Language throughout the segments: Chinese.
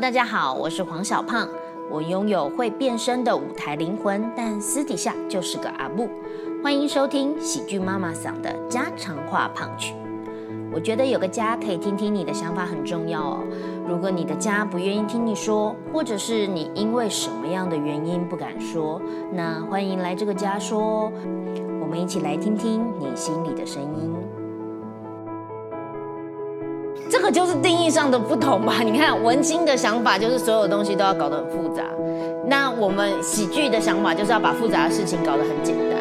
大家好，我是黄小胖。我拥有会变身的舞台灵魂，但私底下就是个阿布。欢迎收听喜剧妈妈桑的家常话胖曲。我觉得有个家可以听听你的想法很重要哦。如果你的家不愿意听你说，或者是你因为什么样的原因不敢说，那欢迎来这个家说。我们一起来听听你心里的声音。这就是定义上的不同吧？你看文青的想法就是所有东西都要搞得很复杂，那我们喜剧的想法就是要把复杂的事情搞得很简单。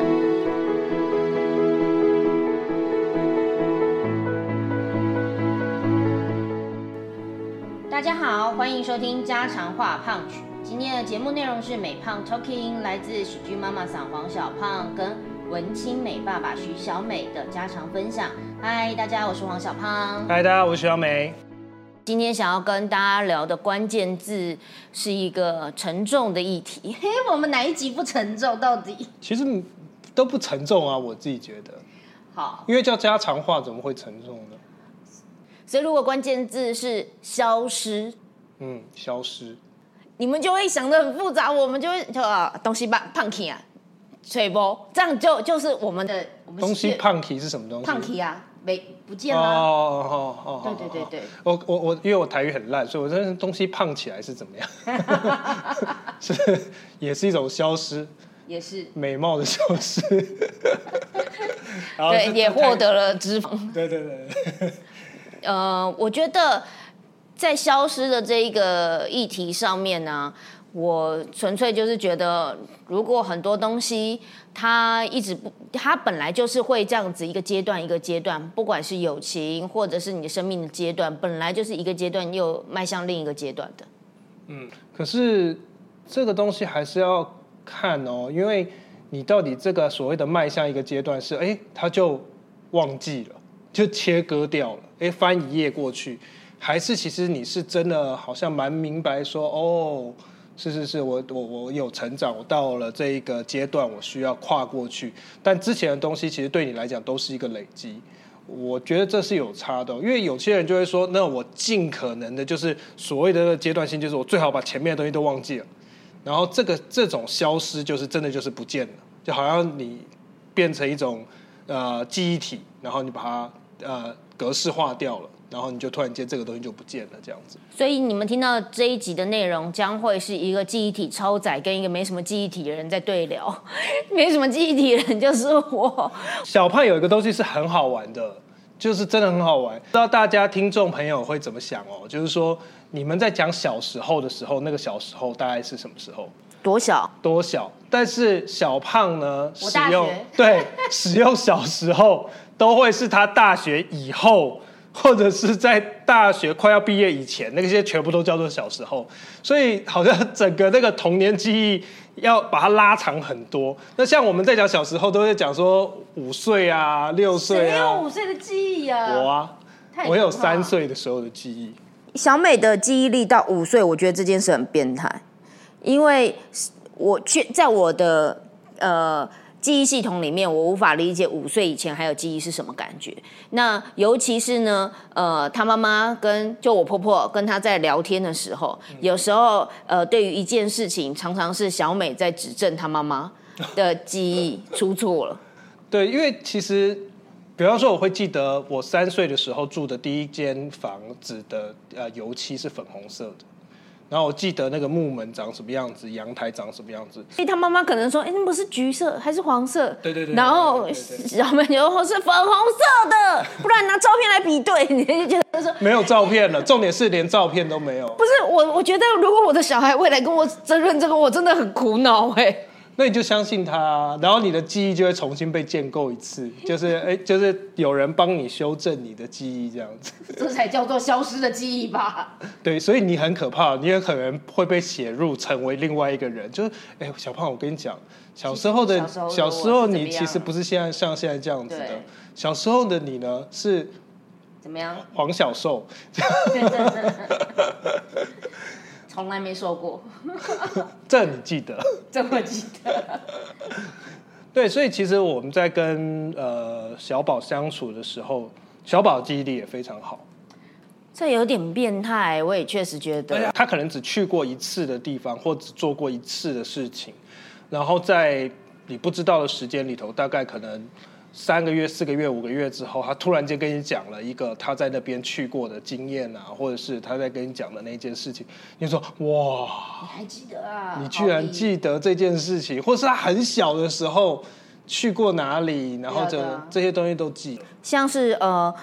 大家好，欢迎收听家常话胖曲。今天的节目内容是美胖 Talking，来自喜剧妈妈嗓黄小胖跟文青美爸爸徐小美的家常分享。嗨，大家，我是黄小胖。嗨，大家，我是徐小美。今天想要跟大家聊的关键字是一个沉重的议题。嘿，我们哪一集不沉重？到底？其实都不沉重啊，我自己觉得。好，因为叫家常话，怎么会沉重呢？所以如果关键字是消失，嗯，消失，你们就会想的很复杂，我们就会就啊，东西胖胖起啊，水波，这样就就是我们的我们东西胖起是什么东西？胖起啊，没不见了。哦哦哦，对对对对。我我我，因为我台语很烂，所以我这东西胖起来是怎么样？是也是一种消失，也是美貌的消失。对，也获得了脂肪。对对对。呃，我觉得在消失的这一个议题上面呢，我纯粹就是觉得，如果很多东西它一直不，它本来就是会这样子一个阶段一个阶段，不管是友情或者是你的生命的阶段，本来就是一个阶段又迈向另一个阶段的。嗯，可是这个东西还是要看哦，因为你到底这个所谓的迈向一个阶段是，哎，他就忘记了，就切割掉了。哎，翻一页过去，还是其实你是真的好像蛮明白说，哦，是是是，我我我有成长，我到了这一个阶段，我需要跨过去。但之前的东西其实对你来讲都是一个累积，我觉得这是有差的。因为有些人就会说，那我尽可能的，就是所谓的阶段性，就是我最好把前面的东西都忘记了，然后这个这种消失，就是真的就是不见了，就好像你变成一种呃记忆体，然后你把它呃。格式化掉了，然后你就突然间这个东西就不见了，这样子。所以你们听到这一集的内容，将会是一个记忆体超载跟一个没什么记忆体的人在对聊。没什么记忆体的人就是我。小胖有一个东西是很好玩的，就是真的很好玩。不知道大家听众朋友会怎么想哦？就是说你们在讲小时候的时候，那个小时候大概是什么时候？多小？多小？但是小胖呢？使用对使用小时候。都会是他大学以后，或者是在大学快要毕业以前，那些全部都叫做小时候。所以好像整个那个童年记忆要把它拉长很多。那像我们在讲小时候，都会讲说五岁啊、六岁啊。有五岁的记忆啊？我啊，我有三岁的时候的记忆。小美的记忆力到五岁，我觉得这件事很变态，因为我去在我的呃。记忆系统里面，我无法理解五岁以前还有记忆是什么感觉。那尤其是呢，呃，他妈妈跟就我婆婆跟他在聊天的时候，有时候呃，对于一件事情，常常是小美在指正他妈妈 的记忆出错了。对，因为其实，比方说，我会记得我三岁的时候住的第一间房子的呃油漆是粉红色的。然后我记得那个木门长什么样子，阳台长什么样子。所以，他妈妈可能说：“哎，那不是橘色还是黄色？”对对对。然后小美就说：“是粉红色的，不然拿照片来比对。”你就觉得说没有照片了，重点是连照片都没有。不是我，我觉得如果我的小孩未来跟我争论这个，我真的很苦恼哎。那你就相信他，然后你的记忆就会重新被建构一次，就是哎，就是有人帮你修正你的记忆这样子，这才叫做消失的记忆吧？对，所以你很可怕，你也可能会被写入成为另外一个人。就是哎，小胖，我跟你讲，小时候的小时候你其实不是现在像现在这样子的，小时候的你呢是怎么样？黄小瘦。从来没说过，这你记得？这么记得？对，所以其实我们在跟呃小宝相处的时候，小宝记忆力也非常好。这有点变态，我也确实觉得。他可能只去过一次的地方，或只做过一次的事情，然后在你不知道的时间里头，大概可能三个月、四个月、五个月之后，他突然间跟你讲了一个他在那边去过的经验啊，或者是他在跟你讲的那件事情，你说哇，你还记得啊？你居然记得这件事情，或是他很小的时候去过哪里，然后这这些东西都记，像是呃。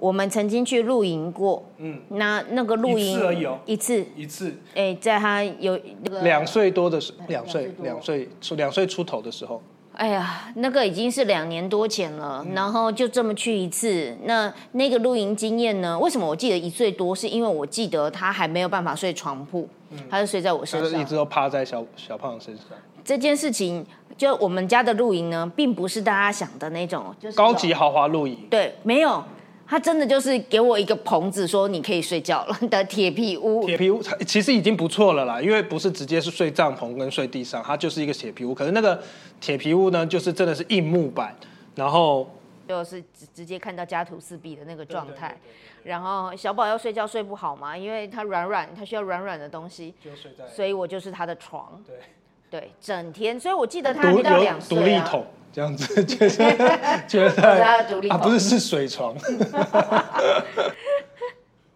我们曾经去露营过，嗯，那那个露营一次一次，哎，在他有那个两岁多的时，两岁两岁出两岁出头的时候，哎呀，那个已经是两年多前了，然后就这么去一次，那那个露营经验呢？为什么我记得一岁多？是因为我记得他还没有办法睡床铺，他就睡在我身上，一直都趴在小小胖身上。这件事情，就我们家的露营呢，并不是大家想的那种，就是高级豪华露营，对，没有。他真的就是给我一个棚子，说你可以睡觉了的铁皮屋。铁皮屋其实已经不错了啦，因为不是直接是睡帐篷跟睡地上，它就是一个铁皮屋。可是那个铁皮屋呢，就是真的是硬木板，然后就是直直接看到家徒四壁的那个状态。然后小宝要睡觉睡不好嘛，因为他软软，他需要软软的东西，就睡在，所以我就是他的床。对对，整天，所以我记得他还到两岁独立桶。这样子觉得觉得啊，不是是水床。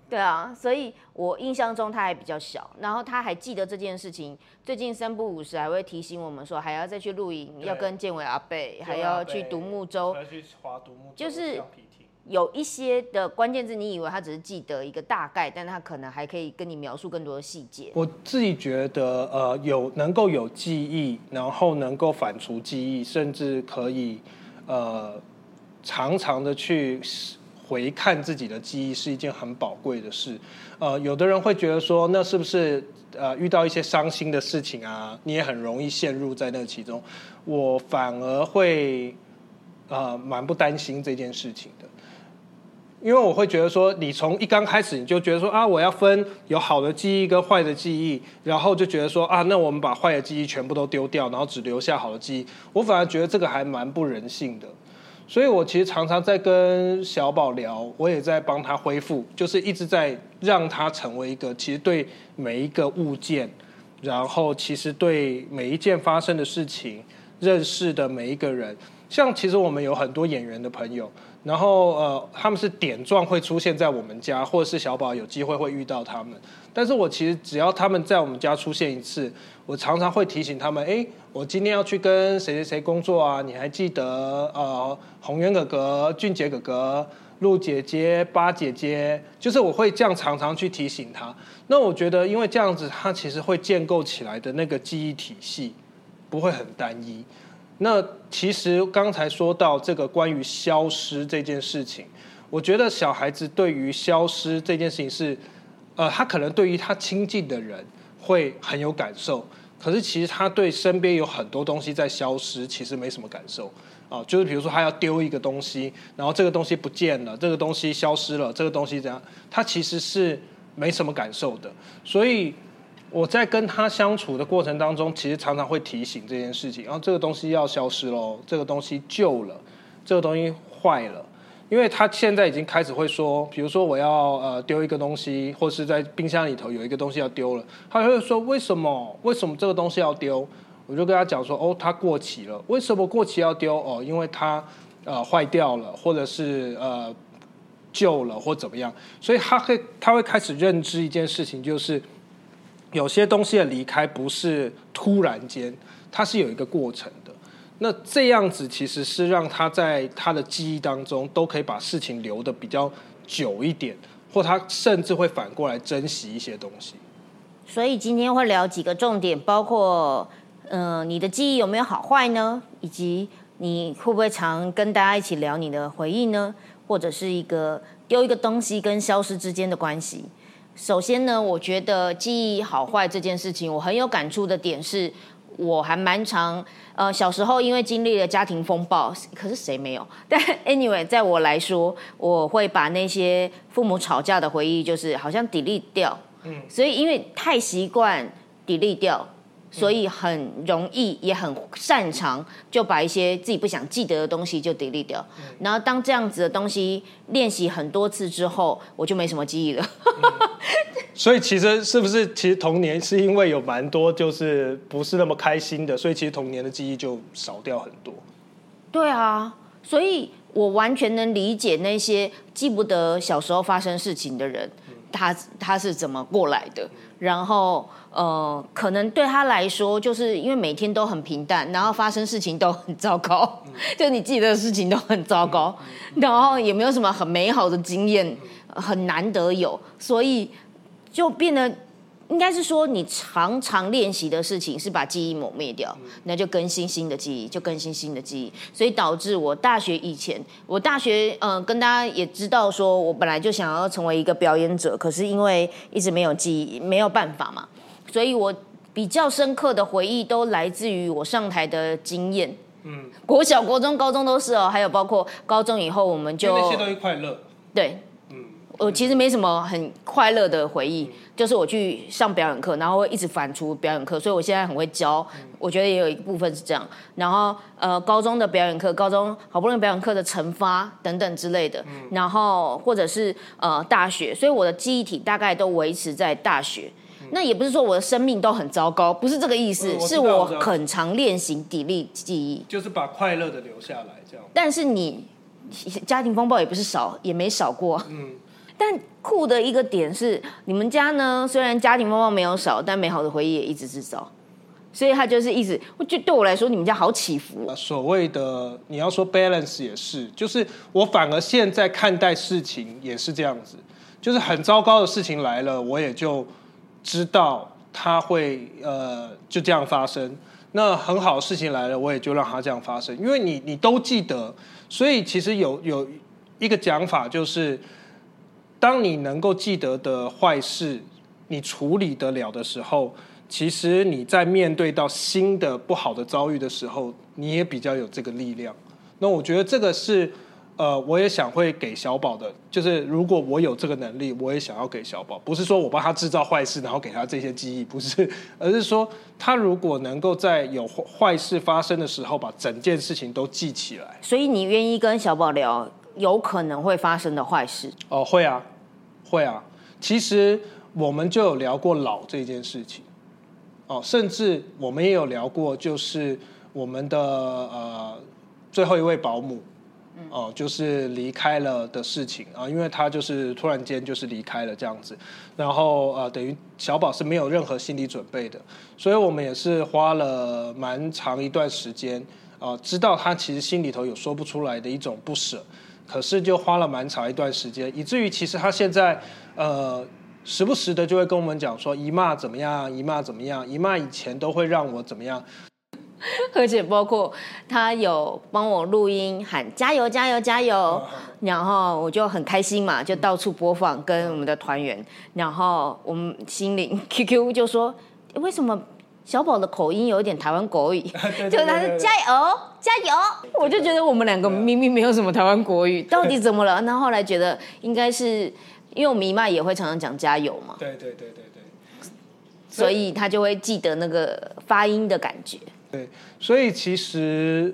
对啊，所以我印象中他还比较小，然后他还记得这件事情。最近三不五时还会提醒我们说，还要再去露营，要跟建伟阿贝，还要去独木舟，要去划独木舟，就是。有一些的关键字，你以为他只是记得一个大概，但他可能还可以跟你描述更多的细节。我自己觉得，呃，有能够有记忆，然后能够反刍记忆，甚至可以，呃，常常的去回看自己的记忆，是一件很宝贵的事。呃，有的人会觉得说，那是不是呃遇到一些伤心的事情啊，你也很容易陷入在那其中？我反而会，呃，蛮不担心这件事情的。因为我会觉得说，你从一刚开始你就觉得说啊，我要分有好的记忆跟坏的记忆，然后就觉得说啊，那我们把坏的记忆全部都丢掉，然后只留下好的记忆。我反而觉得这个还蛮不人性的。所以我其实常常在跟小宝聊，我也在帮他恢复，就是一直在让他成为一个其实对每一个物件，然后其实对每一件发生的事情认识的每一个人，像其实我们有很多演员的朋友。然后呃，他们是点状会出现在我们家，或者是小宝有机会会遇到他们。但是我其实只要他们在我们家出现一次，我常常会提醒他们：哎，我今天要去跟谁谁谁工作啊？你还记得呃，宏源哥哥、俊杰哥哥、陆姐姐、八姐姐？就是我会这样常常去提醒他。那我觉得，因为这样子，他其实会建构起来的那个记忆体系不会很单一。那其实刚才说到这个关于消失这件事情，我觉得小孩子对于消失这件事情是，呃，他可能对于他亲近的人会很有感受，可是其实他对身边有很多东西在消失，其实没什么感受啊。就是比如说他要丢一个东西，然后这个东西不见了，这个东西消失了，这个东西怎样，他其实是没什么感受的，所以。我在跟他相处的过程当中，其实常常会提醒这件事情，然后这个东西要消失喽，这个东西旧了，这个东西坏了，因为他现在已经开始会说，比如说我要呃丢一个东西，或是在冰箱里头有一个东西要丢了，他会说为什么？为什么这个东西要丢？我就跟他讲说，哦，它过期了，为什么过期要丢？哦，因为它呃坏掉了，或者是呃旧了或怎么样，所以他会他会开始认知一件事情，就是。有些东西的离开不是突然间，它是有一个过程的。那这样子其实是让他在他的记忆当中都可以把事情留的比较久一点，或他甚至会反过来珍惜一些东西。所以今天会聊几个重点，包括嗯，你的记忆有没有好坏呢？以及你会不会常跟大家一起聊你的回忆呢？或者是一个丢一个东西跟消失之间的关系？首先呢，我觉得记忆好坏这件事情，我很有感触的点是，我还蛮常呃小时候因为经历了家庭风暴，可是谁没有？但 anyway，在我来说，我会把那些父母吵架的回忆，就是好像 delete 掉。嗯。所以因为太习惯 delete 掉，所以很容易也很擅长就把一些自己不想记得的东西就 delete 掉。然后当这样子的东西练习很多次之后，我就没什么记忆了。所以其实是不是其实童年是因为有蛮多就是不是那么开心的，所以其实童年的记忆就少掉很多。对啊，所以我完全能理解那些记不得小时候发生事情的人，他他是怎么过来的。然后呃，可能对他来说，就是因为每天都很平淡，然后发生事情都很糟糕，就你记得的事情都很糟糕，然后也没有什么很美好的经验，很难得有，所以。就变得，应该是说你常常练习的事情是把记忆抹灭掉，那就更新新的记忆，就更新新的记忆，所以导致我大学以前，我大学嗯跟大家也知道说，我本来就想要成为一个表演者，可是因为一直没有记忆，没有办法嘛，所以我比较深刻的回忆都来自于我上台的经验。嗯，国小、国中、高中都是哦，还有包括高中以后，我们就那些都是快乐。对。我其实没什么很快乐的回忆，就是我去上表演课，然后会一直反刍表演课，所以我现在很会教。我觉得也有一部分是这样。然后呃，高中的表演课，高中好不容易表演课的惩罚等等之类的，然后或者是呃大学，所以我的记忆体大概都维持在大学。那也不是说我的生命都很糟糕，不是这个意思，是我很常练习砥砺记忆，就是把快乐的留下来这样。但是你家庭风暴也不是少，也没少过。嗯。但酷的一个点是，你们家呢，虽然家庭风暴没有少，但美好的回忆也一直制造，所以他就是一直，就对我来说，你们家好起伏。所谓的你要说 balance 也是，就是我反而现在看待事情也是这样子，就是很糟糕的事情来了，我也就知道它会呃就这样发生。那很好的事情来了，我也就让它这样发生，因为你你都记得，所以其实有有一个讲法就是。当你能够记得的坏事，你处理得了的时候，其实你在面对到新的不好的遭遇的时候，你也比较有这个力量。那我觉得这个是，呃，我也想会给小宝的，就是如果我有这个能力，我也想要给小宝。不是说我帮他制造坏事，然后给他这些记忆，不是，而是说他如果能够在有坏事发生的时候，把整件事情都记起来。所以你愿意跟小宝聊有可能会发生的坏事？哦，会啊。会啊，其实我们就有聊过老这件事情，哦，甚至我们也有聊过，就是我们的呃最后一位保姆，哦，就是离开了的事情啊，因为他就是突然间就是离开了这样子，然后呃等于小宝是没有任何心理准备的，所以我们也是花了蛮长一段时间啊，知道他其实心里头有说不出来的一种不舍。可是就花了蛮长一段时间，以至于其实他现在呃时不时的就会跟我们讲说姨妈怎么样，姨妈怎么样，姨妈以前都会让我怎么样，而且包括他有帮我录音喊加油加油加油，然后我就很开心嘛，就到处播放跟我们的团员，然后我们心灵 QQ 就说为什么？小宝的口音有一点台湾国语，就他是加油加油，我就觉得我们两个明明没有什么台湾国语，到底怎么了？那后来觉得应该是因为我们姨妈也会常常讲加油嘛，对对对对对，所以他就会记得那个发音的感觉。对，所以其实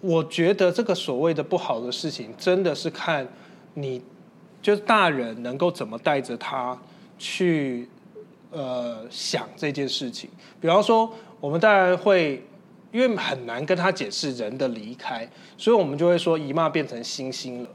我觉得这个所谓的不好的事情，真的是看你就是大人能够怎么带着他去。呃，想这件事情，比方说，我们当然会，因为很难跟他解释人的离开，所以我们就会说姨妈变成星星了，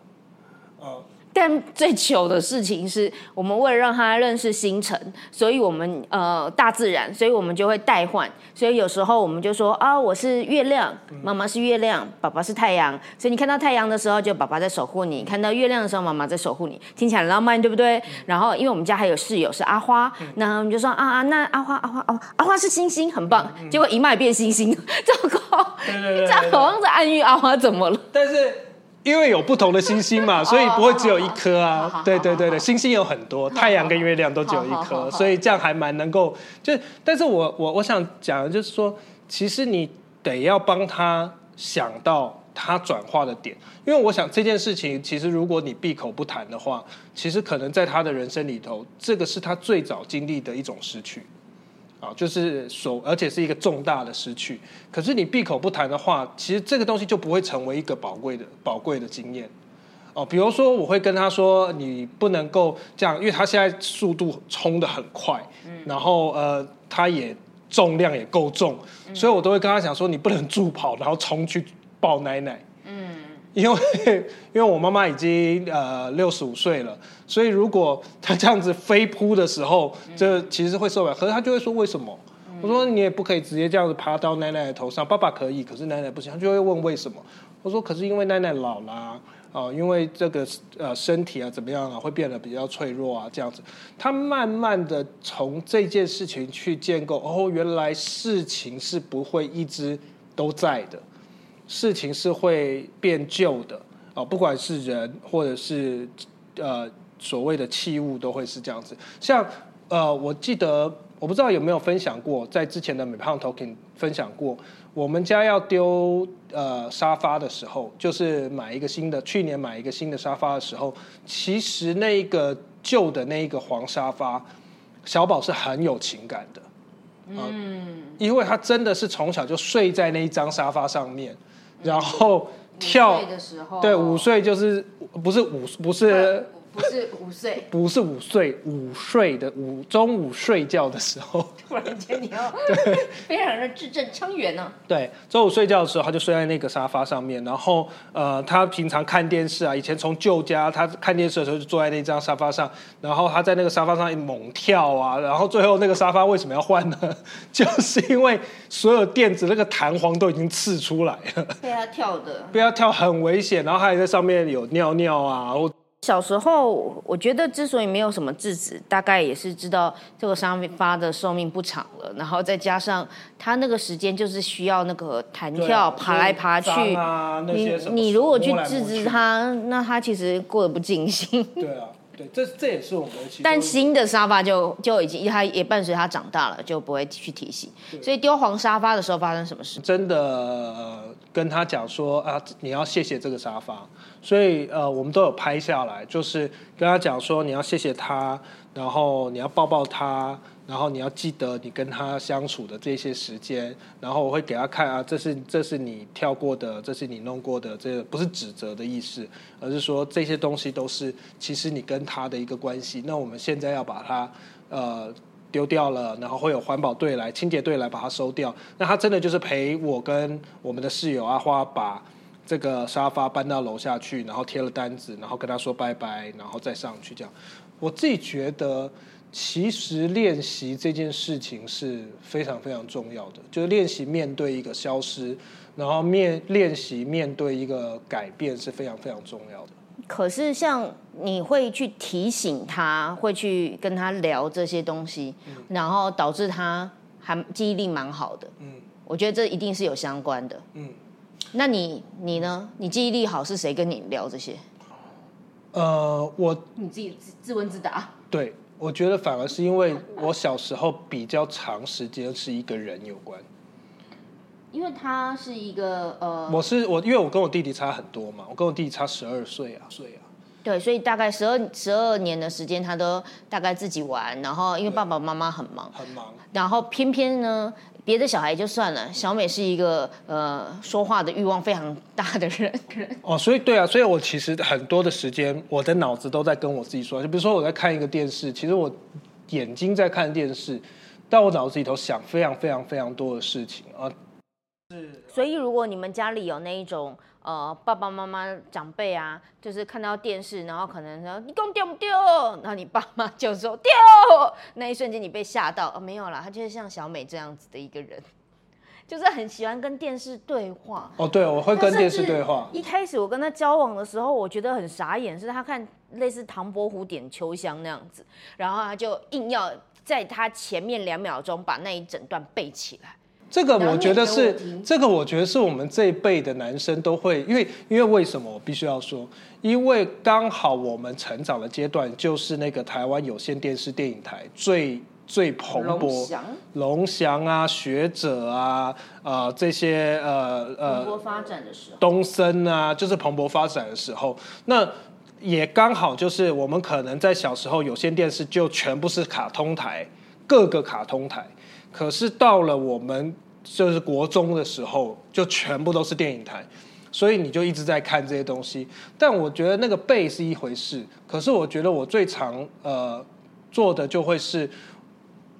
但最糗的事情是我们为了让他认识星辰，所以我们呃大自然，所以我们就会代换。所以有时候我们就说啊，我是月亮，妈妈是月亮，爸爸是太阳。所以你看到太阳的时候，就爸爸在守护你；看到月亮的时候，妈妈在守护你。听起来浪漫，对不对？然后因为我们家还有室友是阿花，那我们就说啊啊，那阿花阿花哦，阿花是星星，很棒。结果一脉变星星，糟糕，这样好像在暗喻阿花怎么了？但是。因为有不同的星星嘛，所以不会只有一颗啊。对对对对，星星有很多，太阳跟月亮都只有一颗，所以这样还蛮能够。就，但是我我我想讲的就是说，其实你得要帮他想到他转化的点，因为我想这件事情，其实如果你闭口不谈的话，其实可能在他的人生里头，这个是他最早经历的一种失去。啊，就是所，而且是一个重大的失去。可是你闭口不谈的话，其实这个东西就不会成为一个宝贵的、宝贵的经验。哦，比如说我会跟他说，你不能够这样，因为他现在速度冲的很快，然后呃，他也重量也够重，所以我都会跟他讲说，你不能助跑，然后冲去抱奶奶。因为 因为我妈妈已经呃六十五岁了，所以如果她这样子飞扑的时候，这其实会受不了。可是她就会说为什么？我说你也不可以直接这样子爬到奶奶的头上，爸爸可以，可是奶奶不行。她就会问为什么？我说可是因为奶奶老啦，啊，因为这个呃身体啊怎么样啊会变得比较脆弱啊这样子。她慢慢的从这件事情去建构，哦，原来事情是不会一直都在的。事情是会变旧的啊，不管是人或者是呃所谓的器物，都会是这样子。像呃，我记得我不知道有没有分享过，在之前的美胖 talking 分享过，我们家要丢呃沙发的时候，就是买一个新的，去年买一个新的沙发的时候，其实那个旧的那一个黄沙发，小宝是很有情感的，嗯，因为他真的是从小就睡在那一张沙发上面。然后跳对，五岁就是不是五不是。不是午睡，不是午睡，午睡的午中午睡觉的时候。突然间你要 非常的字正腔圆呢。对，中午睡觉的时候，他就睡在那个沙发上面。然后呃，他平常看电视啊，以前从旧家他看电视的时候就坐在那张沙发上。然后他在那个沙发上猛跳啊，然后最后那个沙发为什么要换呢？就是因为所有垫子那个弹簧都已经刺出来了。被他跳的，被他跳很危险。然后他还在上面有尿尿啊，或。小时候，我觉得之所以没有什么制止，大概也是知道这个沙发的寿命不长了，然后再加上他那个时间就是需要那个弹跳、爬来爬去。你你如果去制止他，那他其实过得不尽兴。对啊。对，这这也是我们的。但新的沙发就就已经，它也伴随它长大了，就不会去提醒。所以丢黄沙发的时候发生什么事？真的跟他讲说啊，你要谢谢这个沙发。所以呃，我们都有拍下来，就是跟他讲说你要谢谢他，然后你要抱抱他。然后你要记得你跟他相处的这些时间，然后我会给他看啊，这是这是你跳过的，这是你弄过的，这不是指责的意思，而是说这些东西都是其实你跟他的一个关系。那我们现在要把它呃丢掉了，然后会有环保队来、清洁队来把它收掉。那他真的就是陪我跟我们的室友阿花把这个沙发搬到楼下去，然后贴了单子，然后跟他说拜拜，然后再上去这样。我自己觉得。其实练习这件事情是非常非常重要的，就是练习面对一个消失，然后面练习面对一个改变是非常非常重要的。可是像你会去提醒他，会去跟他聊这些东西，然后导致他还记忆力蛮好的。嗯，我觉得这一定是有相关的。嗯，那你你呢？你记忆力好是谁跟你聊这些？呃，我你自己自问自答。对。我觉得反而是因为我小时候比较长时间是一个人有关，因为他是一个呃，我是我，因为我跟我弟弟差很多嘛，我跟我弟弟差十二岁啊，岁啊，对，所以大概十二十二年的时间，他都大概自己玩，然后因为爸爸妈妈很忙，很忙，然后偏偏呢。别的小孩就算了，小美是一个呃说话的欲望非常大的人。哦，所以对啊，所以我其实很多的时间，我的脑子都在跟我自己说，就比如说我在看一个电视，其实我眼睛在看电视，但我脑子里头想非常非常非常多的事情啊。是。所以如果你们家里有那一种。呃，爸爸妈妈长辈啊，就是看到电视，然后可能说你公丢不丢，然后你爸妈就说丢，那一瞬间你被吓到，没有啦，他就是像小美这样子的一个人，就是很喜欢跟电视对话。哦，对，我会跟电视对话。一开始我跟他交往的时候，我觉得很傻眼，是他看类似唐伯虎点秋香那样子，然后他就硬要在他前面两秒钟把那一整段背起来。这个我觉得是，这个我觉得是我们这一辈的男生都会，因为因为为什么我必须要说？因为刚好我们成长的阶段就是那个台湾有线电视电影台最最蓬勃，龙翔啊、学者啊、呃这些呃呃蓬勃发展的时候，东森啊，就是蓬勃发展的时候，那也刚好就是我们可能在小时候有线电视就全部是卡通台，各个卡通台。可是到了我们就是国中的时候，就全部都是电影台，所以你就一直在看这些东西。但我觉得那个背是一回事，可是我觉得我最常呃做的就会是，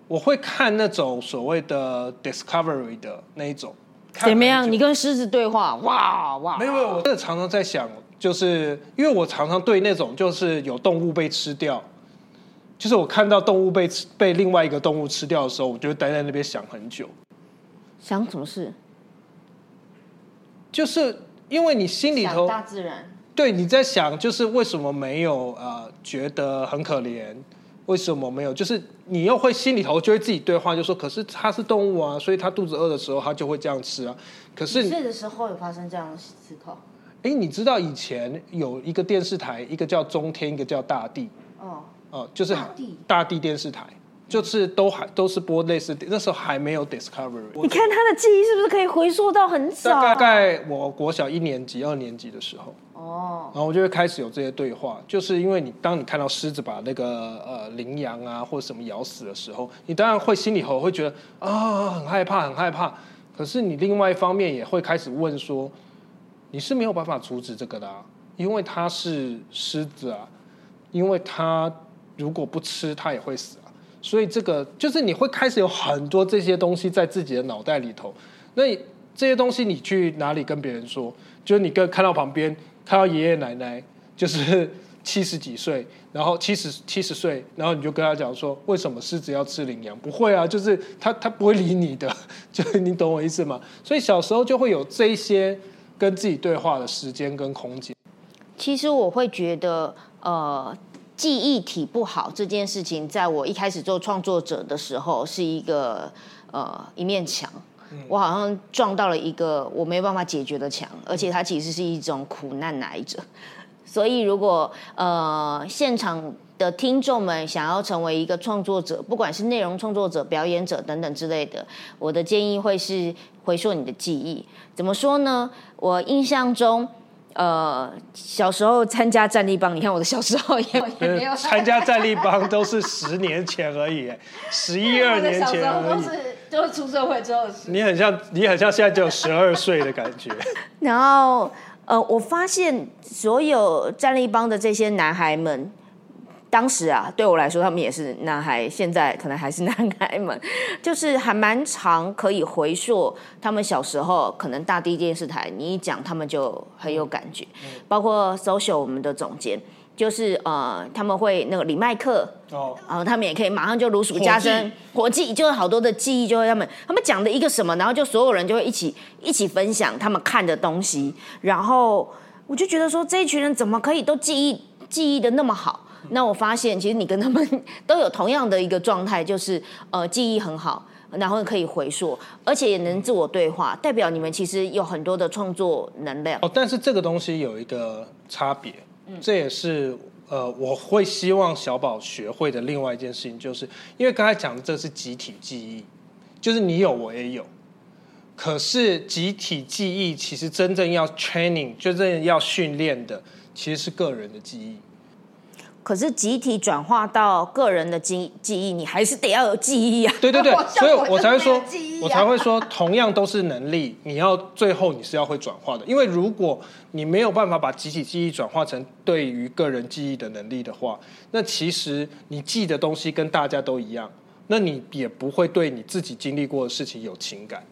我会看那种所谓的 discovery 的那一种。怎么样？你跟狮子对话？哇哇！没有没有，我真的常常在想，就是因为我常常对那种就是有动物被吃掉，就是我看到动物被吃被另外一个动物吃掉的时候，我就会待在那边想很久。想什么事？就是因为你心里头大自然，对你在想，就是为什么没有呃觉得很可怜？为什么没有？就是你又会心里头就会自己对话，就说：可是它是动物啊，所以它肚子饿的时候，它就会这样吃啊。可是睡的时候有发生这样的思考？哎，你知道以前有一个电视台，一个叫中天，一个叫大地。哦哦，就是大地大地电视台，就是都还都是播类似，那时候还没有 Discovery。你看他的记忆是不是可以回溯到很早？大概我国小一年级、二年级的时候。哦，然后我就会开始有这些对话，就是因为你当你看到狮子把那个呃羚羊啊或者什么咬死的时候，你当然会心里头会觉得啊很害怕很害怕，可是你另外一方面也会开始问说，你是没有办法阻止这个的，啊，因为它是狮子啊，因为它如果不吃它也会死啊，所以这个就是你会开始有很多这些东西在自己的脑袋里头，那这些东西你去哪里跟别人说？就是你跟看到旁边。看到爷爷奶奶就是 七十几岁，然后七十七十岁，然后你就跟他讲说，为什么狮子要吃羚羊？不会啊，就是他他不会理你的，就是你懂我意思吗？所以小时候就会有这些跟自己对话的时间跟空间。其实我会觉得，呃，记忆体不好这件事情，在我一开始做创作者的时候，是一个呃一面墙。我好像撞到了一个我没有办法解决的墙，而且它其实是一种苦难来着。所以，如果呃现场的听众们想要成为一个创作者，不管是内容创作者、表演者等等之类的，我的建议会是回溯你的记忆。怎么说呢？我印象中。呃，小时候参加战力帮，你看我的小时候也 也没有参加战力帮，都是十年前而已，十一二年前而已，都是出社会之后的事。你很像，你很像现在只有十二岁的感觉。然后，呃，我发现所有战力帮的这些男孩们。当时啊，对我来说，他们也是男孩，现在可能还是男孩们，就是还蛮长可以回溯他们小时候，可能大地电视台，你一讲他们就很有感觉。包括 social 我们的总监，就是呃，他们会那个李麦克哦，然后他们也可以马上就如数家珍，活记就是好多的记忆，就会他们他们讲的一个什么，然后就所有人就会一起一起分享他们看的东西，然后我就觉得说这一群人怎么可以都记忆记忆的那么好。那我发现，其实你跟他们 都有同样的一个状态，就是呃记忆很好，然后可以回溯，而且也能自我对话，代表你们其实有很多的创作能量。哦，但是这个东西有一个差别，这也是呃我会希望小宝学会的另外一件事情，就是因为刚才讲的这是集体记忆，就是你有我也有，可是集体记忆其实真正要 training，真正要训练的其实是个人的记忆。可是集体转化到个人的记记忆，你还是得要有记忆啊。对对对，所以我才会说，我才会说，同样都是能力，你要最后你是要会转化的。因为如果你没有办法把集体记忆转化成对于个人记忆的能力的话，那其实你记的东西跟大家都一样，那你也不会对你自己经历过的事情有情感。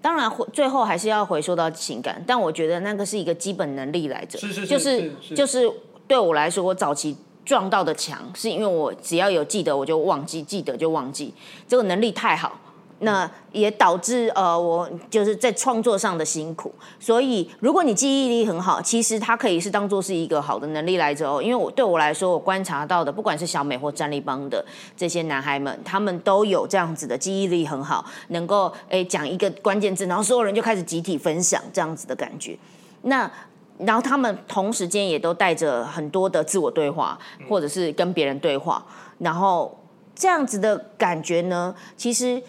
当然，最后还是要回溯到情感，但我觉得那个是一个基本能力来着，是是是，就是就是。对我来说，我早期撞到的墙，是因为我只要有记得我就忘记，记得就忘记，这个能力太好，那也导致呃我就是在创作上的辛苦。所以，如果你记忆力很好，其实它可以是当做是一个好的能力来着哦。因为我对我来说，我观察到的，不管是小美或战力帮的这些男孩们，他们都有这样子的记忆力很好，能够诶讲一个关键字，然后所有人就开始集体分享这样子的感觉。那然后他们同时间也都带着很多的自我对话，或者是跟别人对话，然后这样子的感觉呢，其实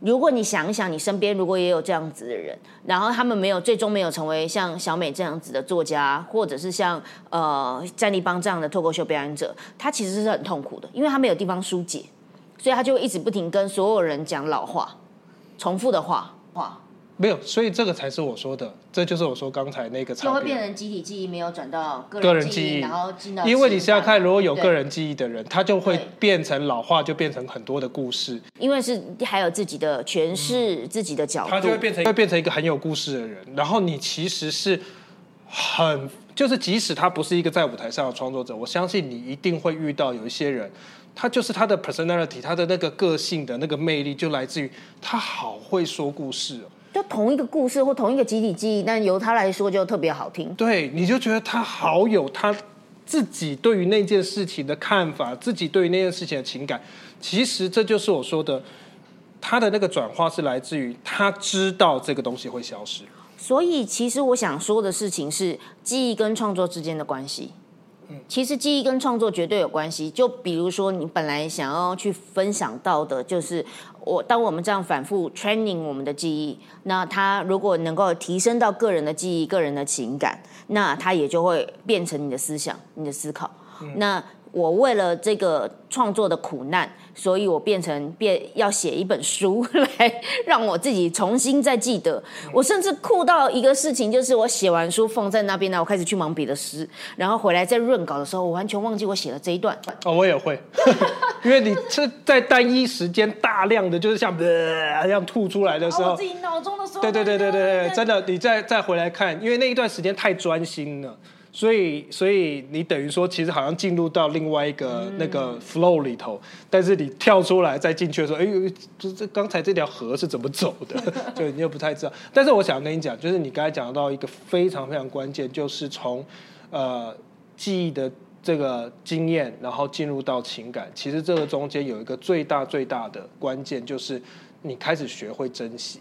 如果你想一想，你身边如果也有这样子的人，然后他们没有最终没有成为像小美这样子的作家，或者是像呃战立邦这样的脱口秀表演者，他其实是很痛苦的，因为他没有地方疏解。所以他就一直不停跟所有人讲老话，重复的话话，没有，所以这个才是我说的，这就是我说刚才那个就会。变成集体记忆，没有转到个个人记忆，人记忆然后进到因为你想想看，如果有对个人记忆的人，他就会对变成老化，就变成很多的故事，因为是还有自己的诠释、自己的角度，他就会变成会变成一个很有故事的人。然后你其实是很，就是即使他不是一个在舞台上的创作者，我相信你一定会遇到有一些人，他就是他的 personality，他的那个个性的那个魅力，就来自于他好会说故事哦。就同一个故事或同一个集体记忆，但由他来说就特别好听。对，你就觉得他好有他自己对于那件事情的看法，自己对于那件事情的情感。其实这就是我说的，他的那个转化是来自于他知道这个东西会消失。所以，其实我想说的事情是记忆跟创作之间的关系。其实记忆跟创作绝对有关系。就比如说，你本来想要去分享到的，就是我当我们这样反复 training 我们的记忆，那它如果能够提升到个人的记忆、个人的情感，那它也就会变成你的思想、你的思考。那我为了这个创作的苦难，所以我变成变要写一本书 来让我自己重新再记得。我甚至酷到一个事情，就是我写完书放在那边呢，我开始去忙别的诗，然后回来再润稿的时候，我完全忘记我写了这一段。哦，我也会，因为你是在单一时间大量的就是像呃这样吐出来的时候，哦己脑中的时候对对对对对对，真的，你再再回来看，因为那一段时间太专心了，所以所以你等于说，其实好像进入到另外一个那个 flow 里头，但是你跳出来再进去的时候，哎呦，这这刚才这条河是怎么走的，就你又不太知道。但是我想跟你讲，就是你刚才讲到一个非常非常关键，就是从呃记忆的。这个经验，然后进入到情感，其实这个中间有一个最大最大的关键，就是你开始学会珍惜。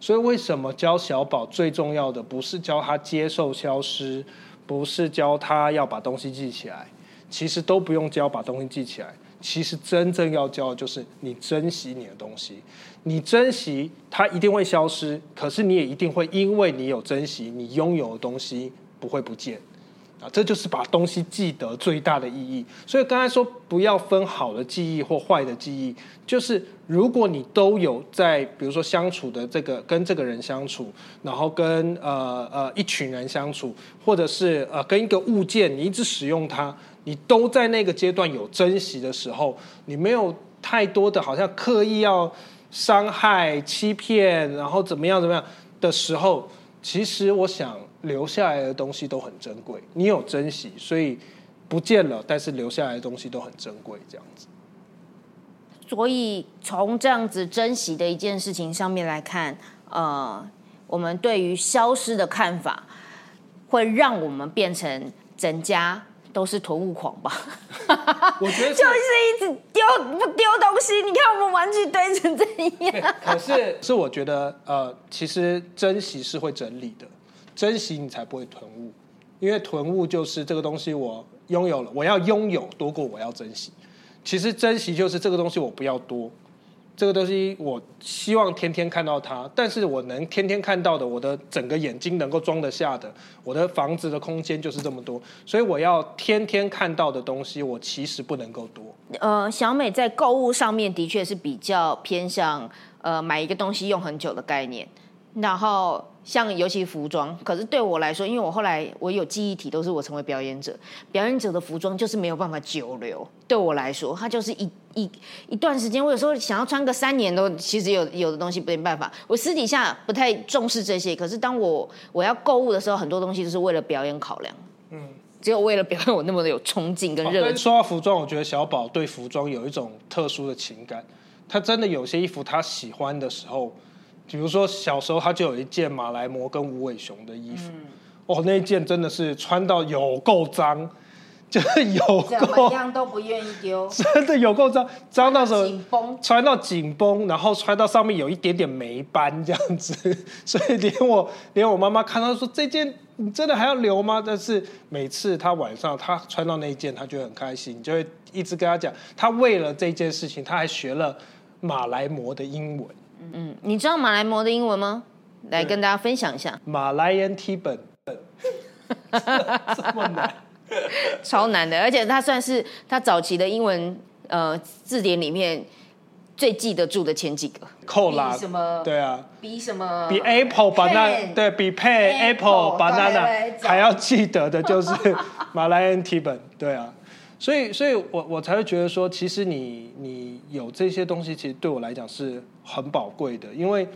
所以，为什么教小宝最重要的不是教他接受消失，不是教他要把东西记起来，其实都不用教把东西记起来。其实真正要教的就是你珍惜你的东西，你珍惜它一定会消失，可是你也一定会因为你有珍惜，你拥有的东西不会不见。这就是把东西记得最大的意义。所以刚才说不要分好的记忆或坏的记忆，就是如果你都有在，比如说相处的这个跟这个人相处，然后跟呃呃一群人相处，或者是呃跟一个物件，你一直使用它，你都在那个阶段有珍惜的时候，你没有太多的好像刻意要伤害、欺骗，然后怎么样怎么样的时候，其实我想。留下来的东西都很珍贵，你有珍惜，所以不见了，但是留下来的东西都很珍贵，这样子。所以从这样子珍惜的一件事情上面来看，呃，我们对于消失的看法，会让我们变成整家都是囤物狂吧？我觉得 就是一直丢不丢东西，你看我们玩具堆成这样。可是是我觉得，呃，其实珍惜是会整理的。珍惜你才不会囤物，因为囤物就是这个东西我拥有了，我要拥有多过我要珍惜。其实珍惜就是这个东西我不要多，这个东西我希望天天看到它，但是我能天天看到的，我的整个眼睛能够装得下的，我的房子的空间就是这么多，所以我要天天看到的东西，我其实不能够多。呃，小美在购物上面的确是比较偏向呃买一个东西用很久的概念，然后。像尤其服装，可是对我来说，因为我后来我有记忆体，都是我成为表演者，表演者的服装就是没有办法久留。对我来说，它就是一一一段时间，我有时候想要穿个三年都，其实有有的东西没办法。我私底下不太重视这些，可是当我我要购物的时候，很多东西都是为了表演考量。嗯，只有为了表演我那么的有冲劲跟热情。说到服装，我觉得小宝对服装有一种特殊的情感，他真的有些衣服他喜欢的时候。比如说小时候他就有一件马来貘跟无尾熊的衣服，哦，那一件真的是穿到有够脏，就是有够，样都不愿意丢，真的有够脏，脏到什么？紧绷，穿到紧绷，然后穿到上面有一点点霉斑这样子，所以连我连我妈妈看到说这件你真的还要留吗？但是每次他晚上他穿到那一件，他就很开心，就会一直跟他讲，他为了这件事情，他还学了马来貘的英文。嗯，你知道马来貘的英文吗？来跟大家分享一下。马来人 T 本，这么难，超难的，而且它算是它早期的英文呃字典里面最记得住的前几个。扣啦比什么？对啊，比什么？比 apple banana 对比 pen apple banana 还要记得的就是马来恩提本，对啊，所以所以我我才会觉得说，其实你你有这些东西，其实对我来讲是很宝贵的，因为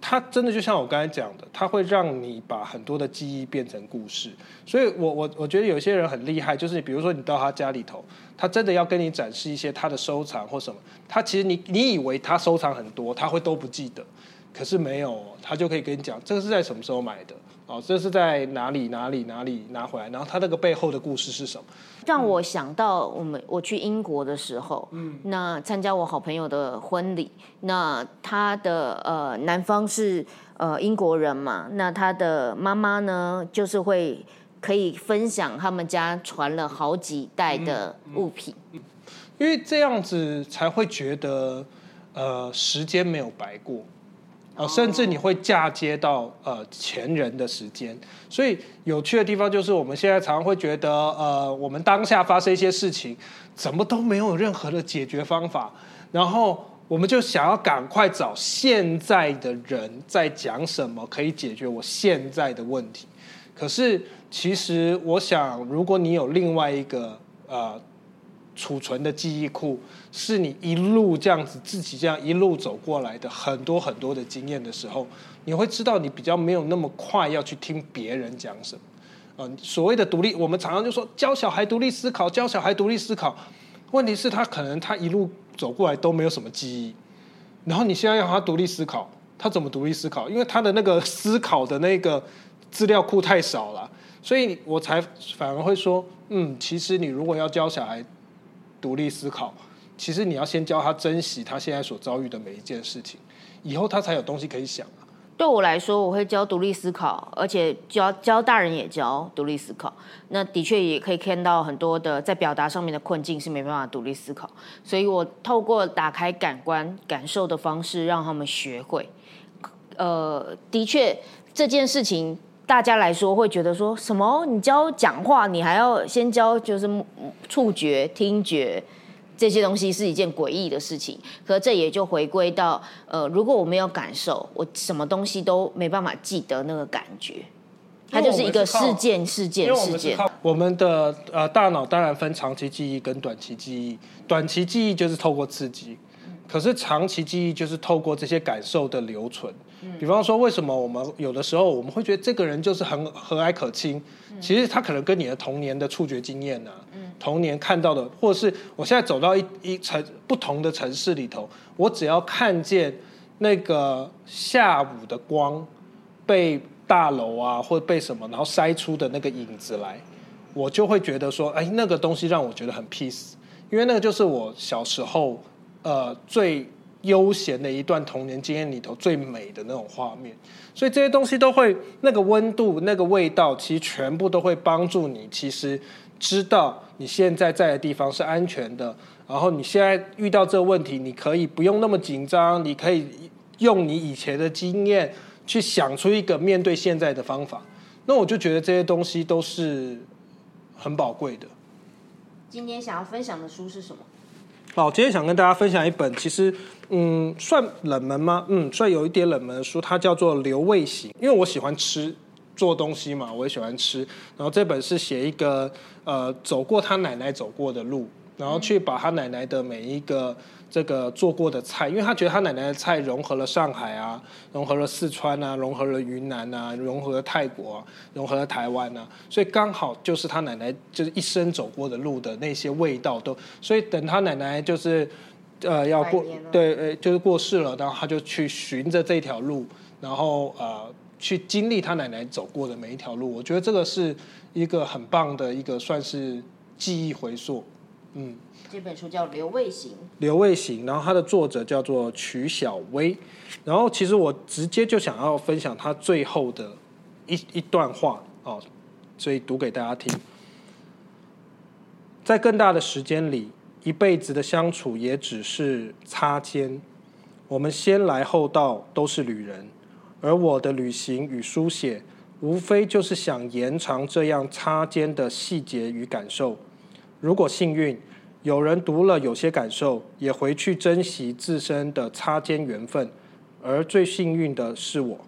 它真的就像我刚才讲的，它会让你把很多的记忆变成故事。所以我我我觉得有些人很厉害，就是比如说你到他家里头，他真的要跟你展示一些他的收藏或什么，他其实你你以为他收藏很多，他会都不记得，可是没有，他就可以跟你讲这个是在什么时候买的，哦，这是在哪里哪里哪里拿回来，然后他那个背后的故事是什么？让我想到我们我去英国的时候，嗯，那参加我好朋友的婚礼，那他的呃男方是呃英国人嘛，那他的妈妈呢就是会可以分享他们家传了好几代的物品，因为这样子才会觉得呃时间没有白过。甚至你会嫁接到呃前人的时间，所以有趣的地方就是我们现在常常会觉得，呃，我们当下发生一些事情，怎么都没有任何的解决方法，然后我们就想要赶快找现在的人在讲什么可以解决我现在的问题。可是其实我想，如果你有另外一个呃储存的记忆库，是你一路这样子自己这样一路走过来的很多很多的经验的时候，你会知道你比较没有那么快要去听别人讲什么。嗯，所谓的独立，我们常常就说教小孩独立思考，教小孩独立思考。问题是，他可能他一路走过来都没有什么记忆，然后你现在让他独立思考，他怎么独立思考？因为他的那个思考的那个资料库太少了，所以我才反而会说，嗯，其实你如果要教小孩独立思考，其实你要先教他珍惜他现在所遭遇的每一件事情，以后他才有东西可以想啊。对我来说，我会教独立思考，而且教教大人也教独立思考。那的确也可以看到很多的在表达上面的困境是没办法独立思考，所以我透过打开感官感受的方式，让他们学会。呃，的确这件事情大家来说会觉得说什么？你教讲话，你还要先教就是触觉、听觉。这些东西是一件诡异的事情，可这也就回归到，呃，如果我没有感受，我什么东西都没办法记得那个感觉，它就是一个事件、事件、事件。我们的呃大脑当然分长期记忆跟短期记忆，短期记忆就是透过刺激，可是长期记忆就是透过这些感受的留存。比方说，为什么我们有的时候我们会觉得这个人就是很和蔼可亲？其实他可能跟你的童年的触觉经验呢，童年看到的，或者是我现在走到一一城不同的城市里头，我只要看见那个下午的光被大楼啊或者被什么，然后筛出的那个影子来，我就会觉得说，哎，那个东西让我觉得很 peace，因为那个就是我小时候呃最悠闲的一段童年经验里头最美的那种画面。所以这些东西都会那个温度、那个味道，其实全部都会帮助你，其实知道你现在在的地方是安全的。然后你现在遇到这个问题，你可以不用那么紧张，你可以用你以前的经验去想出一个面对现在的方法。那我就觉得这些东西都是很宝贵的。今天想要分享的书是什么？好，今天想跟大家分享一本，其实嗯算冷门吗？嗯，算有一点冷门的书，它叫做《留味型》。因为我喜欢吃做东西嘛，我也喜欢吃。然后这本是写一个呃走过他奶奶走过的路，然后去把他奶奶的每一个这个做过的菜，因为他觉得他奶奶的菜融合了上海啊，融合了四川啊，融合了云南啊，融合了泰国，融合了台湾啊，所以刚好就是他奶奶就是一生走过的路的那些味道都，所以等他奶奶就是呃要过对呃就是过世了，然后他就去循着这条路，然后呃去经历他奶奶走过的每一条路，我觉得这个是一个很棒的一个算是记忆回溯，嗯。这本书叫《刘卫行》，刘卫行，然后它的作者叫做曲小薇，然后其实我直接就想要分享他最后的一一段话哦，所以读给大家听。在更大的时间里，一辈子的相处也只是擦肩。我们先来后到，都是旅人，而我的旅行与书写，无非就是想延长这样擦肩的细节与感受。如果幸运。有人读了有些感受，也回去珍惜自身的擦肩缘分，而最幸运的是我，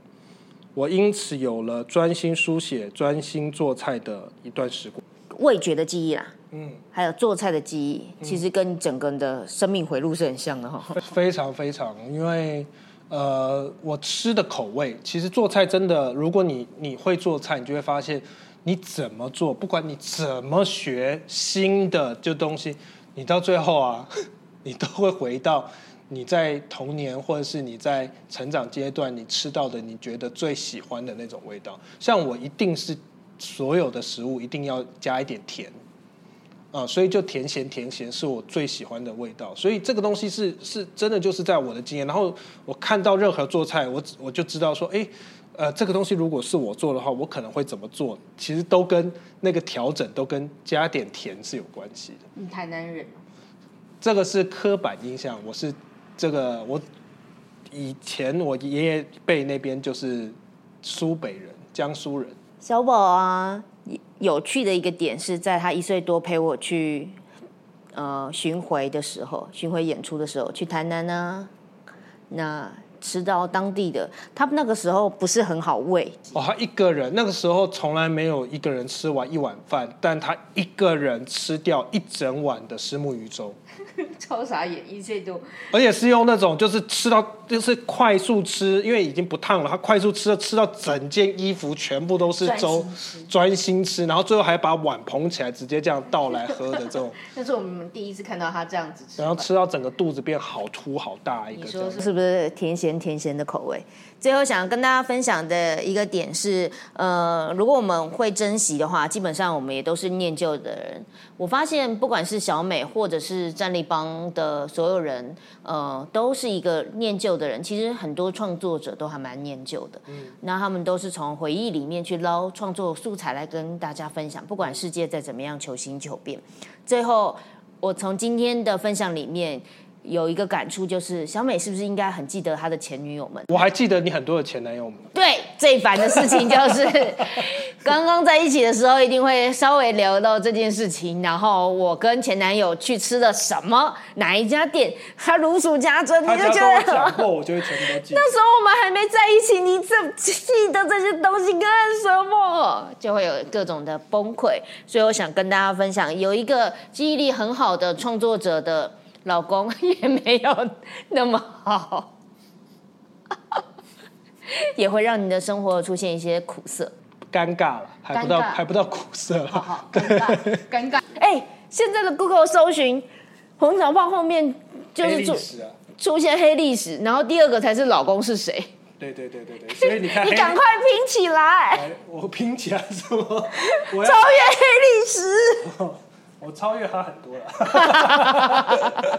我因此有了专心书写、专心做菜的一段时光。味觉的记忆啦，嗯，还有做菜的记忆，其实跟整个人的生命回路是很像的哈。非常非常，因为呃，我吃的口味，其实做菜真的，如果你你会做菜，你就会发现，你怎么做，不管你怎么学新的就东西，你到最后啊，你都会回到你在童年或者是你在成长阶段你吃到的你觉得最喜欢的那种味道。像我一定是所有的食物一定要加一点甜。啊，所以就甜咸甜咸是我最喜欢的味道，所以这个东西是是真的就是在我的经验。然后我看到任何做菜，我我就知道说，哎，呃，这个东西如果是我做的话，我可能会怎么做？其实都跟那个调整都跟加点甜是有关系的。你台南人，这个是刻板印象。我是这个我以前我爷爷辈那边就是苏北人，江苏人。小宝啊。有趣的一个点是在他一岁多陪我去呃巡回的时候，巡回演出的时候去台南呢，那吃到当地的，他那个时候不是很好喂哦，他一个人那个时候从来没有一个人吃完一碗饭，但他一个人吃掉一整碗的石木鱼粥。超傻眼，一岁多，而且是用那种就是吃到就是快速吃，因为已经不烫了，他快速吃，吃到整件衣服全部都是粥，专心吃，然后最后还把碗捧起来，直接这样倒来喝的这种。那是我们第一次看到他这样子吃，然后吃到整个肚子变好凸好大一个。你说是不是甜咸甜咸的口味？最后想跟大家分享的一个点是，呃，如果我们会珍惜的话，基本上我们也都是念旧的人。我发现，不管是小美或者是战力帮的所有人，呃，都是一个念旧的人。其实很多创作者都还蛮念旧的，嗯，那他们都是从回忆里面去捞创作素材来跟大家分享。不管世界再怎么样求新求变，最后我从今天的分享里面。有一个感触就是，小美是不是应该很记得她的前女友们？我还记得你很多的前男友们。对，最烦的事情就是，刚刚在一起的时候一定会稍微聊到这件事情，然后我跟前男友去吃了什么，哪一家店，他如数家珍，你就觉得讲过，我就会全部都记。那时候我们还没在一起，你怎记得这些东西干什么？就会有各种的崩溃。所以我想跟大家分享，有一个记忆力很好的创作者的。老公也没有那么好，也会让你的生活出现一些苦涩、尴尬了，还不到还不到苦涩了，尴尬，尴尬。哎，现在的 Google 搜寻红小胖后面就是出出现黑历史，然后第二个才是老公是谁？对对对对对，所以你看，你赶快拼起来！我拼起来什么？超越黑历史。我超越他很多了。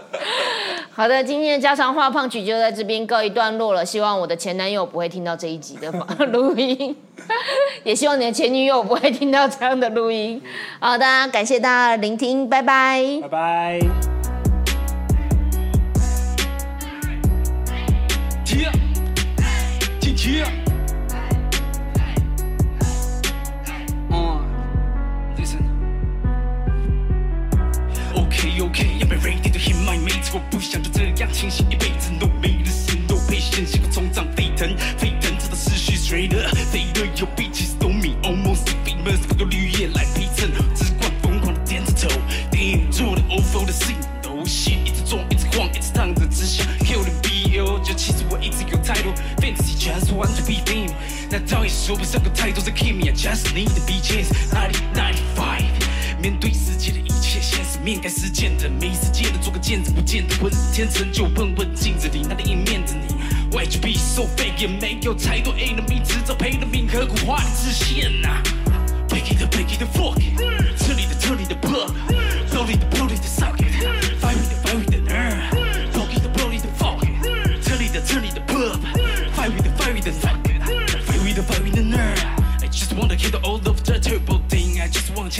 好的，今天的家常话胖曲就在这边告一段落了。希望我的前男友不会听到这一集的 录音，也希望你的前女友不会听到这样的录音。好的，感谢大家的聆听，拜拜，拜拜。我不想就这样清醒一辈子努力的心，no patience，心会冲涨沸腾，沸腾直到思绪碎了，飞了又比起 stormy，almost famous，不够绿叶来陪衬，只管疯狂的点着头，电影做的 over 的 scene，no shit，一直撞，一直晃，一直躺着，只想 kill the BL，就其实我一直有态度，fantasy just want to be famous，那倒也说不上个太多，这 keep me，I just need to be chance，ninety ninety five，面对世界的切现实面，该实践的，没时间的做个见证，不见得问天成就，问问镜子里那另一面的你。Why you be so fake？也没有太多 enemy，制造赔了命和苦花的自信呐。Picky 的 picky 的 fuck，这里的这里的 pop，里的 blow 里的 suck it，fire 的 fire 的 nerd，blow 的 blow 里的 fuck，这里的这里的 pop，fire 的 fire 的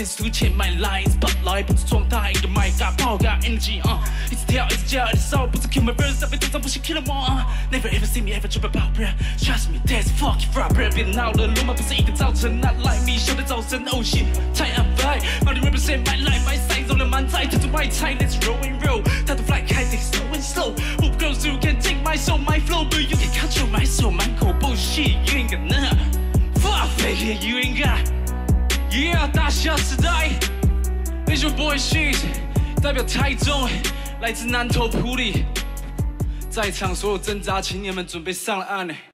just want chance to change my life，spotlight 不是状态，the mic got power got energy，啊，一直跳一直叫，一直烧，不是 kill my verse，在被多张不行 kill them all，never ever see me ever trip about prayer，trust me，that's fucking fraud，别闹了，罗马不是一天造成，not like me，笑的早晨，oh shit，太 on fire，money represent my life，my size on the my 满载，这种外菜 Let's roll and roll，他的 fly high they slow and slow。Who goes you can take my soul my flow but you can control my soul，满口 bullshit you ain't gonna fuck fake it you ain't got。 Yeah 大夏时代，It's your boy shit，代表台中，来自南投埔里，在场所有挣扎青年们准备上了岸。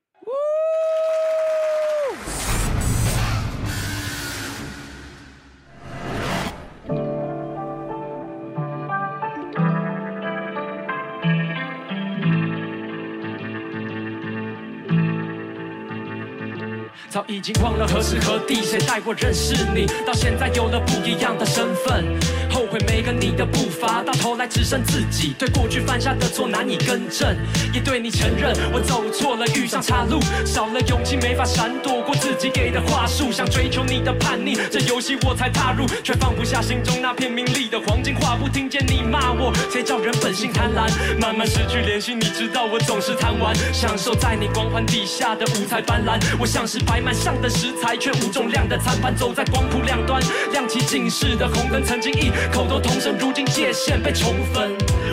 已经忘了何时何地，谁带我认识你？到现在有了不一样的身份，后悔没跟你的步伐，到头来只剩自己。对过去犯下的错难以更正，也对你承认我走错了，遇上岔路，少了勇气没法闪躲过自己给的话术，想追求你的叛逆，这游戏我才踏入，却放不下心中那片名利的黄金画布。听见你骂我，谁叫人本性贪婪？慢慢失去联系，你知道我总是贪玩，享受在你光环底下的五彩斑斓。我像是摆满上的食材，却无重量的餐盘，走在光谱两端，亮起警示的红灯。曾经异口都同声，如今界限被重分，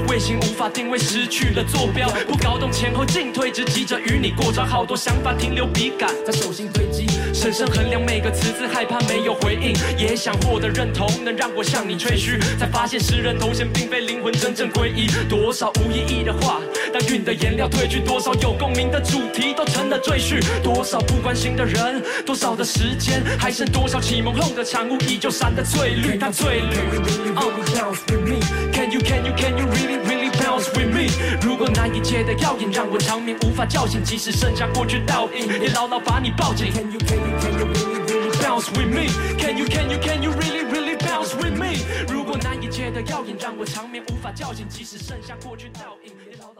卫星无法定位，失去了坐标，不搞懂前后进退，只急着与你过招，好多想法停留笔杆在手心堆积，深深衡量每个词字，害怕没有回应，也想获得认同，能让我向你吹嘘，才发现诗人头衔并非灵魂真正归依，多少无意义的话，当云的颜料褪去，多少有共鸣的主题都成了赘婿，多少不关心的人，多少的时间，还剩多少启蒙后的产物，依旧闪得翠绿，它翠绿。Can you can you can you really really bounce with me？如果那一切的耀眼让我长眠无法叫醒，即使剩下过去倒影，也牢牢把你抱紧。Can you can you can you really really bounce with me？Can you can you can you really really bounce with me？如果那一切的耀眼让我长眠无法叫醒，即使剩下过去倒影，也牢。